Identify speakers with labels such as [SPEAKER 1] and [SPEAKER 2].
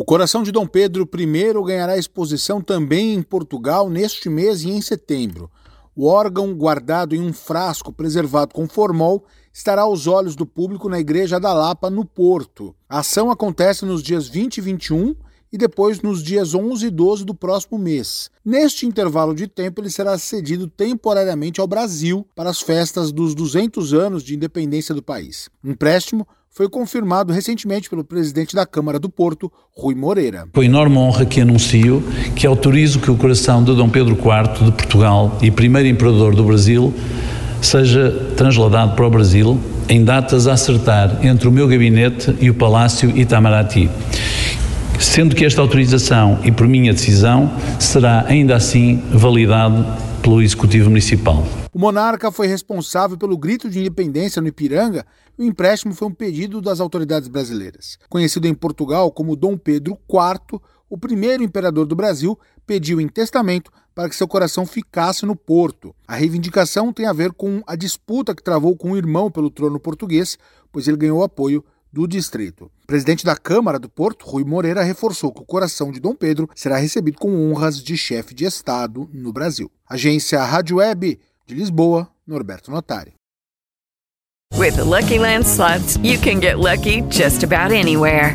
[SPEAKER 1] O coração de Dom Pedro I ganhará exposição também em Portugal neste mês e em setembro. O órgão, guardado em um frasco preservado com formol, estará aos olhos do público na Igreja da Lapa, no Porto. A ação acontece nos dias 20 e 21 e depois nos dias 11 e 12 do próximo mês. Neste intervalo de tempo, ele será cedido temporariamente ao Brasil para as festas dos 200 anos de independência do país. O empréstimo foi confirmado recentemente pelo presidente da Câmara do Porto, Rui Moreira.
[SPEAKER 2] Com enorme honra que anuncio que autorizo que o coração de Dom Pedro IV de Portugal e primeiro imperador do Brasil seja transladado para o Brasil em datas a acertar entre o meu gabinete e o Palácio Itamaraty sendo que esta autorização e por minha decisão será ainda assim validado pelo Executivo Municipal.
[SPEAKER 1] O monarca foi responsável pelo grito de independência no Ipiranga o empréstimo foi um pedido das autoridades brasileiras. Conhecido em Portugal como Dom Pedro IV, o primeiro imperador do Brasil pediu em testamento para que seu coração ficasse no Porto. A reivindicação tem a ver com a disputa que travou com o irmão pelo trono português, pois ele ganhou apoio do distrito. O presidente da Câmara do Porto, Rui Moreira, reforçou que o coração de Dom Pedro será recebido com honras de chefe de Estado no Brasil. Agência Rádio Web de Lisboa, Norberto Notari.
[SPEAKER 3] With the Lucky Land slots, you can get lucky just about anywhere.